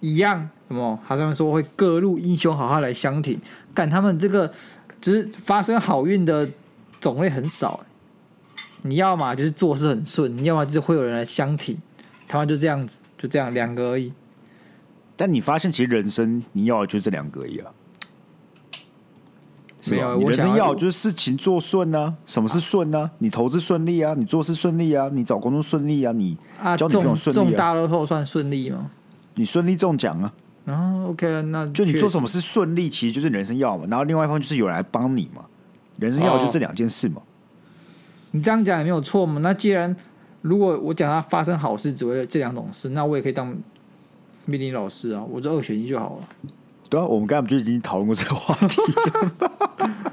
Speaker 2: 一样，什么？他上面说会各路英雄好好来相挺，干他们这个只是发生好运的种类很少。你要嘛就是做事很顺，你要么就是会有人来相挺，他们就这样子，就这样两个而已。
Speaker 1: 但你发现其实人生你要的就这两个而已啊，没有，你人生要就是事情做顺呢、啊。什么是顺呢、啊？你投资顺利啊，你做事顺利啊，你找工作顺利啊，你交女朋友顺利啊，
Speaker 2: 中大乐透算顺利吗？
Speaker 1: 你顺利中奖啊！
Speaker 2: 然后、oh, OK，那
Speaker 1: 就你做什么是顺利，其实就是人生要嘛。然后另外一方就是有人来帮你嘛。人生要就这两件事嘛。Oh.
Speaker 2: 你这样讲也没有错嘛。那既然如果我讲他发生好事只为了这两种事，那我也可以当命理老师啊。我就二选一就好了。
Speaker 1: 对啊，我们刚才不就已经讨论过这个话题了？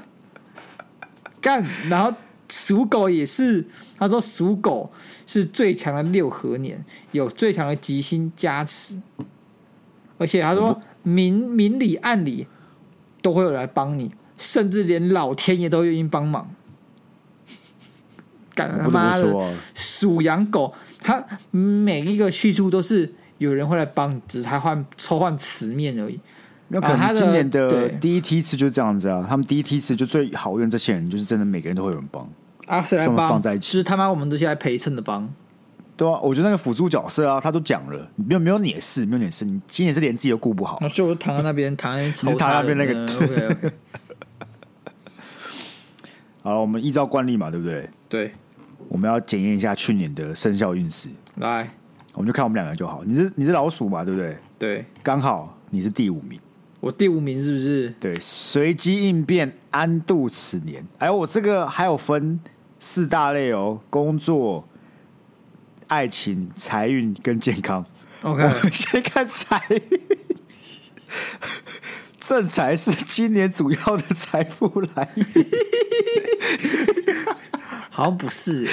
Speaker 2: 干，然后属狗也是。他说属狗是最强的六合年，有最强的吉星加持，而且他说明明里暗里都会有人来帮你，甚至连老天爷都愿意帮忙。干他妈的属羊狗，他每一个叙述都是有人会来帮你，只是他换抽换词面而已。
Speaker 1: 有可能今年的第一梯次就是这样子啊，他们第一梯次就最好运，这些人就是真的每个人都会有人帮。
Speaker 2: 啊，谁来帮？就是他妈我们这些来陪衬的帮。
Speaker 1: 对啊，我觉得那个辅助角色啊，他都讲了，没有没有你的事，没有你的事，你今年是连自己都顾不好。
Speaker 2: 那就躺在那边，躺在 躺
Speaker 1: 在那边那个。OK OK。好，我们依照惯例嘛，对不对？
Speaker 2: 对。
Speaker 1: 我们要检验一下去年的生肖运势。
Speaker 2: 来，
Speaker 1: 我们就看我们两个就好。你是你是老鼠嘛，对不对？
Speaker 2: 对。
Speaker 1: 刚好你是第五名。
Speaker 2: 我第五名是不是？
Speaker 1: 对，随机应变，安度此年。哎，我这个还有分四大类哦：工作、爱情、财运跟健康。
Speaker 2: OK，
Speaker 1: 我们先看财运。正财是今年主要的财富来源。
Speaker 2: 好像不是，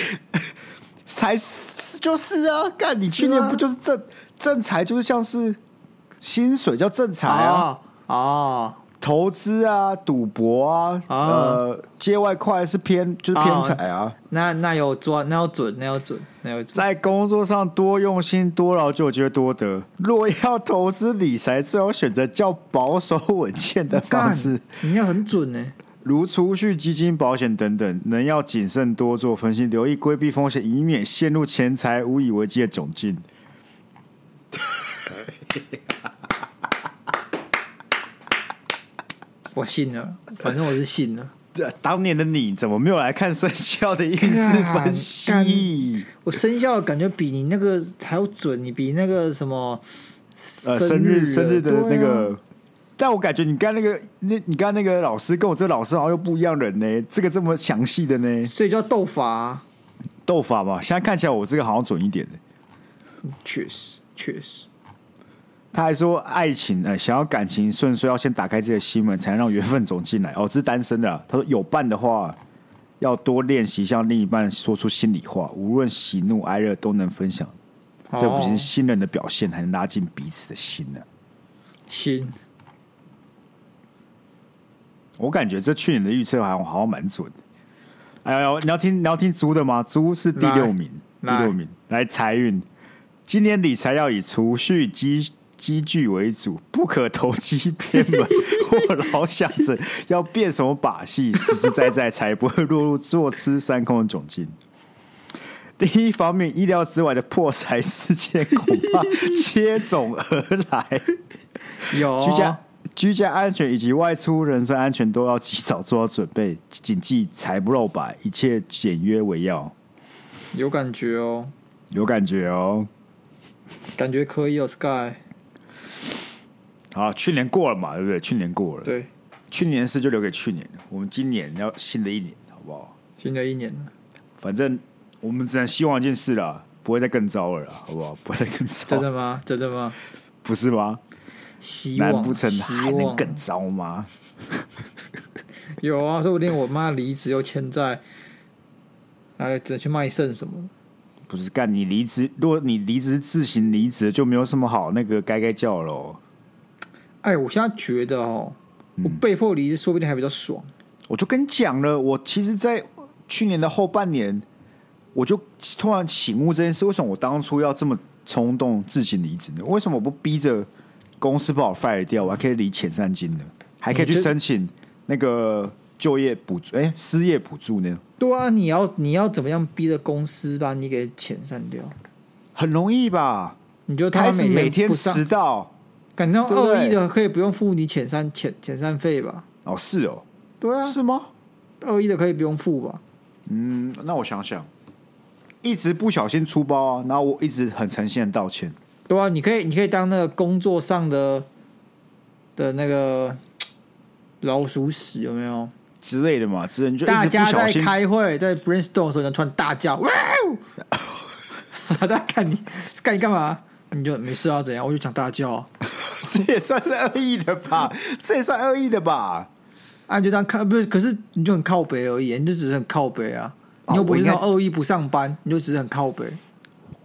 Speaker 1: 财是就是啊！干，你去年不就是正正财，就是像是薪水叫正财啊。
Speaker 2: 哦哦，
Speaker 1: 投资啊，赌博啊，哦、呃，接外快是偏就是偏财啊。哦、
Speaker 2: 那那有抓，那要准，那要准，那要准。
Speaker 1: 在工作上多用心多劳，就觉得多得。若要投资理财，最好选择较保守稳健的方式。
Speaker 2: 你要很准呢，
Speaker 1: 如储蓄、基金、保险等等，能要谨慎多做分析，留意规避风险，以免陷入钱财无以为继的窘境。
Speaker 2: 我信了，反正我是信了。
Speaker 1: 这当年的你怎么没有来看生肖的运势分析？
Speaker 2: 我生肖感觉比你那个还要准，你比那个什么
Speaker 1: 呃生日生日的那个，啊、但我感觉你刚那个那你刚那个老师跟我这个老师好像又不一样人呢。这个这么详细的呢，
Speaker 2: 所以叫斗法、啊，
Speaker 1: 斗法嘛。现在看起来我这个好像准一点的，
Speaker 2: 确实确实。
Speaker 1: 他还说，爱情呃，想要感情顺遂，要先打开自己的心门，才能让缘分走进来。哦，这是单身的啊。他说有伴的话，要多练习向另一半说出心里话，无论喜怒哀乐都能分享。这不仅是信任的表现，还能拉近彼此的心呢。
Speaker 2: 心，
Speaker 1: 我感觉这去年的预测好像好像蛮准的。哎呦，你要听你要听猪的吗？猪是第六名，第六名来财运，今年理财要以储蓄积。积聚为主，不可投机偏门，或老想着要变什么把戏，实实在在才不会落入坐吃山空的窘境。第一方面，意料之外的破财事件恐怕接踵而来。
Speaker 2: 有
Speaker 1: 居家居家安全以及外出人身安全都要及早做好准备，谨记财不露白，一切简约为要。
Speaker 2: 有感觉哦，
Speaker 1: 有感觉哦，
Speaker 2: 感觉可以哦，Sky。
Speaker 1: 啊，去年过了嘛，对不对？去年过了，
Speaker 2: 对，
Speaker 1: 去年的事就留给去年。我们今年要新的一年，好不好？
Speaker 2: 新的一年，
Speaker 1: 反正我们只能希望一件事啦，不会再更糟了啦，好不好？不会再更糟。
Speaker 2: 真的吗？真的吗？
Speaker 1: 不是吗？
Speaker 2: 希望
Speaker 1: 难不成还能更糟吗？
Speaker 2: 有啊，说不定我妈离职又欠债，哎，只能去卖肾什么？
Speaker 1: 不是干你离职，如果你离职自行离职，就没有什么好那个该该叫喽。
Speaker 2: 哎，我现在觉得哦，我被迫离职，说不定还比较爽。
Speaker 1: 我就跟你讲了，我其实，在去年的后半年，我就突然醒悟这件事：为什么我当初要这么冲动自行离职呢？为什么我不逼着公司把我 fire 掉，我还可以领遣散金呢？还可以去申请那个就业补助，哎，失业补助呢？
Speaker 2: 对啊，你要你要怎么样逼着公司把你给遣散掉？
Speaker 1: 很容易吧？
Speaker 2: 你就开始
Speaker 1: 每天迟到。
Speaker 2: 感到恶意的可以不用付你遣散遣遣散费吧？
Speaker 1: 哦，是哦，
Speaker 2: 对啊，
Speaker 1: 是吗？
Speaker 2: 恶意的可以不用付吧？
Speaker 1: 嗯，那我想想，一直不小心出包啊，然后我一直很诚心的道歉。
Speaker 2: 对啊，你可以，你可以当那个工作上的的那个老鼠屎有没有
Speaker 1: 之类的嘛？之类，就
Speaker 2: 大家在开会在 brainstorm 的时候，就突然大叫，哇！大家看你看你干嘛？你就没事啊？怎样？我就讲大叫。
Speaker 1: 这也算是恶意的吧？这也算恶意的吧？
Speaker 2: 啊，你就这样看，不是？可是你就很靠北而已，你就只是很靠北啊！你又不是那种恶意不上班，你就只是很靠北。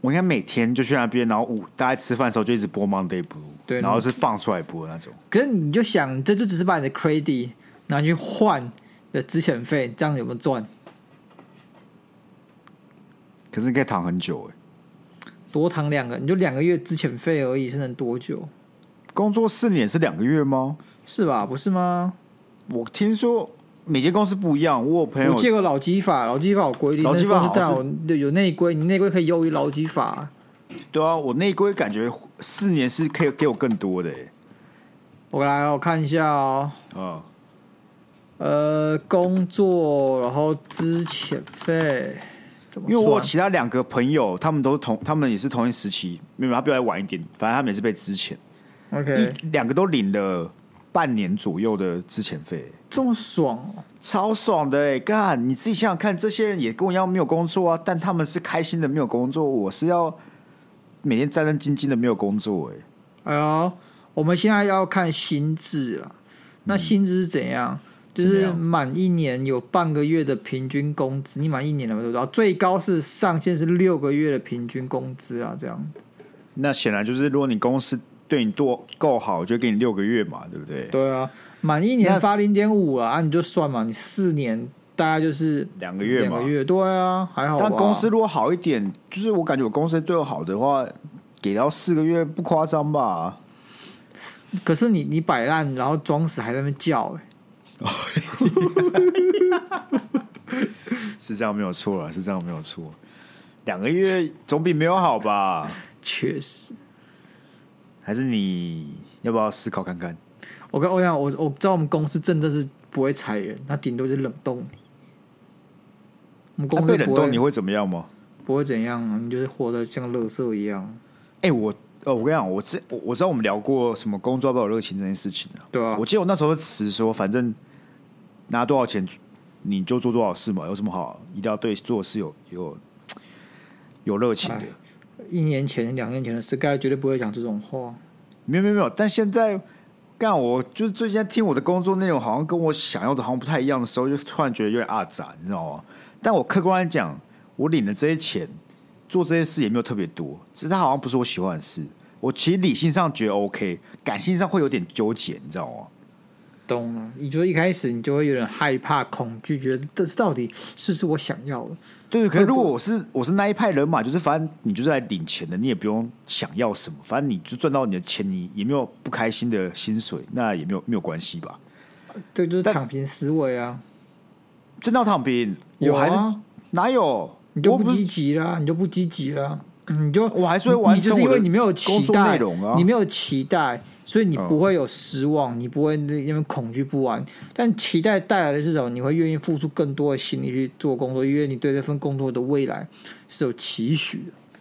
Speaker 1: 我应该每天就去那边，然后午大家吃饭的时候就一直播 Monday Blue，对，然后是放出来播的那种。
Speaker 2: 可是你就想，这就只是把你的 credit 拿去换的资遣费，这样有没有赚？
Speaker 1: 可是你可以躺很久哎。
Speaker 2: 多躺两个，你就两个月资遣费而已，是能多久？
Speaker 1: 工作四年是两个月吗？
Speaker 2: 是吧？不是吗？
Speaker 1: 我听说每间公司不一样。我有朋友
Speaker 2: 我借过劳基法，劳基法有规定，劳基法有有内规，你内规可以优于劳基法。
Speaker 1: 对啊，我内规感觉四年是可以给我更多的。
Speaker 2: 我来我看一下哦。嗯。呃，工作然后资遣费，
Speaker 1: 因为我其他两个朋友，他们都同，他们也是同一时期，没有他比我晚一点，反正他们也是被支遣。
Speaker 2: OK，
Speaker 1: 一两个都领了半年左右的支遣费，
Speaker 2: 这么爽，
Speaker 1: 超爽的哎！干，你自己想想看，这些人也跟我一样没有工作啊，但他们是开心的没有工作，我是要每天战战兢兢的没有工作哎。
Speaker 2: 哎呦，我们现在要看薪资了，那薪资是怎样？嗯就是满一年有半个月的平均工资，你满一年了没？然后最高是上限是六个月的平均工资啊，这样。
Speaker 1: 那显然就是，如果你公司对你多够好，就给你六个月嘛，对不对？
Speaker 2: 对啊，满一年发零点五啊，你就算嘛，你四年大概就是
Speaker 1: 两个月嘛，
Speaker 2: 两个月，对啊，还好。
Speaker 1: 但公司如果好一点，就是我感觉我公司对我好的话，给到四个月不夸张吧？
Speaker 2: 可是你你摆烂，然后装死还在那边叫、欸，
Speaker 1: 是这样没有错了，是这样没有错。两个月总比没有好吧？
Speaker 2: 确实，
Speaker 1: 还是你要不要思考看看？
Speaker 2: 我跟欧阳，我我知道我们公司真的是不会裁人，那顶多就是冷冻。
Speaker 1: 我们公司被冷冻，你会怎么样吗？
Speaker 2: 不会怎样啊，你就是活得像垃圾一样。
Speaker 1: 哎、欸，我。呃，我跟你讲，我这我知道我们聊过什么工作要不要有热情这件事情啊。
Speaker 2: 对啊，
Speaker 1: 我记得我那时候词说，反正拿多少钱你就做多少事嘛，有什么好一定要对做事有有有热情的。
Speaker 2: 一年前、两年前的 Sky 绝对不会讲这种话。
Speaker 1: 没有没有没有，但现在干我就是最近听我的工作内容，好像跟我想要的好像不太一样的时候，就突然觉得有点阿杂，你知道吗？但我客观来讲，我领的这些钱。做这些事也没有特别多，只是他好像不是我喜欢的事。我其实理性上觉得 OK，感性上会有点纠结，你知道吗？
Speaker 2: 懂了，你觉得一开始你就会有点害怕、恐惧，觉得这是到底是不是我想要的？
Speaker 1: 对，可是如果我是我是那一派人马，就是反正你就是来领钱的，你也不用想要什么，反正你就赚到你的钱，你也没有不开心的薪水，那也没有没有关系吧？
Speaker 2: 这就是躺平思维啊！
Speaker 1: 真的要躺平？有啊？我还是哪有？
Speaker 2: 你就不积极啦，你就不积极啦，你就
Speaker 1: 我还是会完成。
Speaker 2: 就是因为你没有期待
Speaker 1: 内容啊，
Speaker 2: 你没有期待，所以你不会有失望，嗯、你不会因为恐惧不安。但期待带来的是什么？你会愿意付出更多的心力去做工作，因为你对这份工作的未来是有期许的，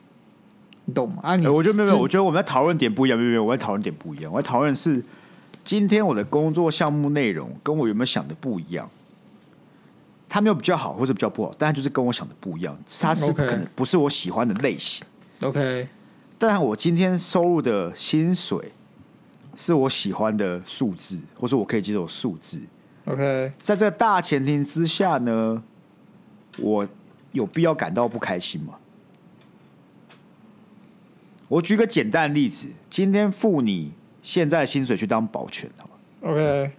Speaker 2: 你懂吗？啊你，你
Speaker 1: 我觉得没有，没有，我觉得我们在讨论点不一样，没有，没有，我在讨论点不一样，我在讨论是今天我的工作项目内容跟我有没有想的不一样。他没有比较好或者比较不好，但他就是跟我想的不一样。他是可能不是我喜欢的类型。
Speaker 2: OK，
Speaker 1: 但我今天收入的薪水是我喜欢的数字，或者我可以接受的数字。
Speaker 2: OK，
Speaker 1: 在这个大前提之下呢，我有必要感到不开心吗？我举个简单的例子，今天付你现在的薪水去当保全好
Speaker 2: ，OK，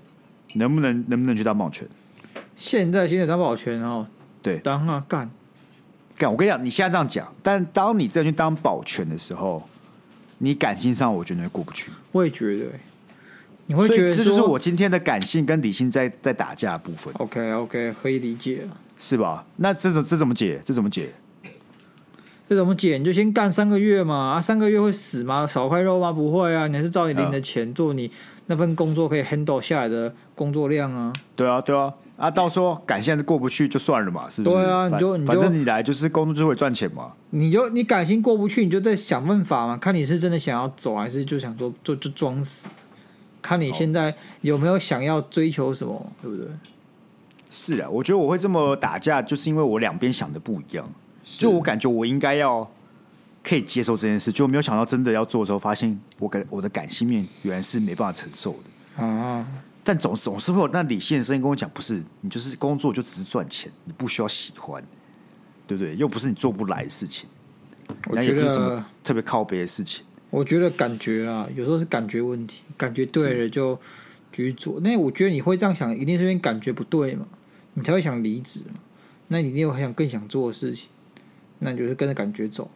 Speaker 1: 能不能能不能去当保全？
Speaker 2: 现在薪水当保全哦，
Speaker 1: 对，
Speaker 2: 当啊干
Speaker 1: 干！我跟你讲，你现在这样讲，但当你真的去当保全的时候，你感性上我觉得会过不去。
Speaker 2: 我也觉得，你会觉得
Speaker 1: 这就是我今天的感性跟理性在在打架的部分。
Speaker 2: OK OK，可以理解，
Speaker 1: 是吧？那这种这怎么解？这怎么解？
Speaker 2: 这怎么解？你就先干三个月嘛，啊，三个月会死吗？少块肉吗？不会啊，你还是照你领的钱、嗯、做你那份工作可以 handle 下来的工作量啊。
Speaker 1: 对啊，对啊。啊，到时候感性是过不去就算了嘛，是不是？
Speaker 2: 对啊，你就
Speaker 1: 反正你来就是工作就会赚钱嘛。
Speaker 2: 你就你感性过不去，你就在想办法嘛，看你是真的想要走，还是就想说就就装死。看你现在有没有想要追求什么，对不对？
Speaker 1: 是啊，我觉得我会这么打架，就是因为我两边想的不一样。就我感觉我应该要可以接受这件事，就没有想到真的要做的时候，发现我感我的感性面原来是没办法承受的啊。但总总是会有那理性的声音跟我讲，不是你就是工作就只是赚钱，你不需要喜欢，对不对？又不是你做不来的事情，那也不是什么特别靠别的事情。
Speaker 2: 我觉得感觉啊，有时候是感觉问题，感觉对了就去做。那我觉得你会这样想，一定是因为感觉不对嘛，你才会想离职嘛。那你一定有很想更想做的事情，那你就是跟着感觉走。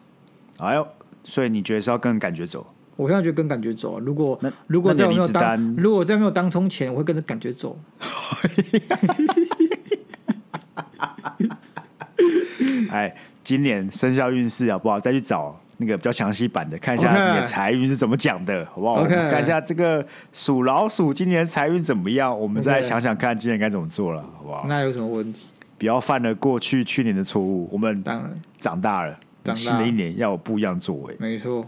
Speaker 1: 哎呦，所以你觉得是要跟着感觉走？
Speaker 2: 我现在就跟感觉走、啊。如果如果再没有当，如果再没有当充钱，我会跟着感觉走。
Speaker 1: 哎，今年生肖运势好不好？再去找那个比较详细版的，看一下你的财运是怎么讲的好不好？OK，看一下这个鼠老鼠今年财运怎么样，我们再想想看今年该怎么做了，好不好？
Speaker 2: 那有什么问题？
Speaker 1: 不要犯了过去去年的错误。我们当然长大了，新的一年要有不一样作为。
Speaker 2: 没错。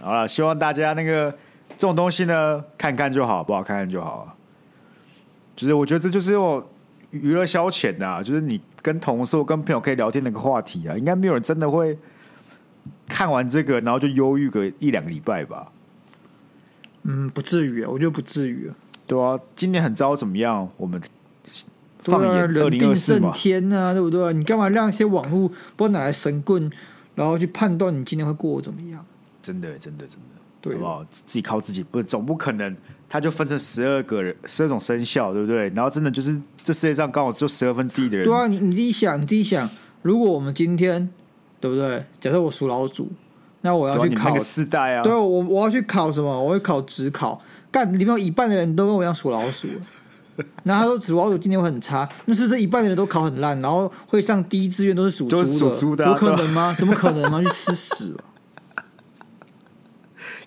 Speaker 1: 好了，希望大家那个这种东西呢，看看就好，不好看看就好。就是我觉得这就是我娱乐消遣呐、啊，就是你跟同事、跟朋友可以聊天的一个话题啊。应该没有人真的会看完这个，然后就忧郁个一两个礼拜吧。
Speaker 2: 嗯，不至于啊，我觉得不至于啊。
Speaker 1: 对啊，今年很糟怎么样？我们。
Speaker 2: 放眼人定胜天啊，对不对？你干嘛让一些网络不知道哪来神棍，然后去判断你今年会过得怎么样？
Speaker 1: 真的，真的，真的，对，好不好？自己靠自己，不总不可能，他就分成十二个人，十二种生肖，对不对？然后真的就是这世界上刚好只有十二分之一的人。
Speaker 2: 对啊，你你自己想，你自己想，如果我们今天，对不对？假设我属老鼠，那我要去考
Speaker 1: 四代啊，
Speaker 2: 对，我我要去考什么？我会考职考，干里面有一半的人都跟我一样属老鼠。那他说属老鼠今年会很差，那是不是一半的人都考很烂，然后会上第一志愿都是属猪的？属猪的啊、有可能吗？怎么可能吗？去吃屎吧！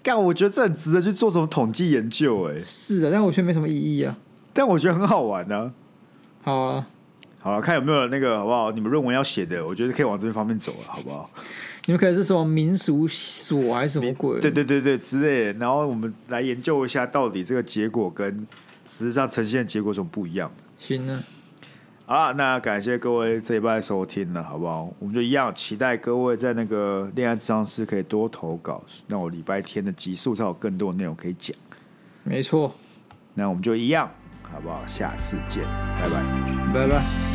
Speaker 1: 干，我觉得这很值得去做什么统计研究、欸，哎，
Speaker 2: 是的，但我觉得没什么意义啊。
Speaker 1: 但我觉得很好玩呢、啊。
Speaker 2: 好啊，
Speaker 1: 好了，看有没有那个好不好？你们论文要写的，我觉得可以往这边方面走了，好不好？
Speaker 2: 你们可能是什么民俗所还是什么鬼？
Speaker 1: 对对对对，之类的。然后我们来研究一下，到底这个结果跟。实际上呈现的结果总不一样。
Speaker 2: 行了，
Speaker 1: 好了，那感谢各位这一拜收听了，好不好？我们就一样期待各位在那个恋爱智商师可以多投稿，那我礼拜天的集数才有更多的内容可以讲。
Speaker 2: 没错，
Speaker 1: 那我们就一样，好不好？下次见，拜拜，
Speaker 2: 拜拜。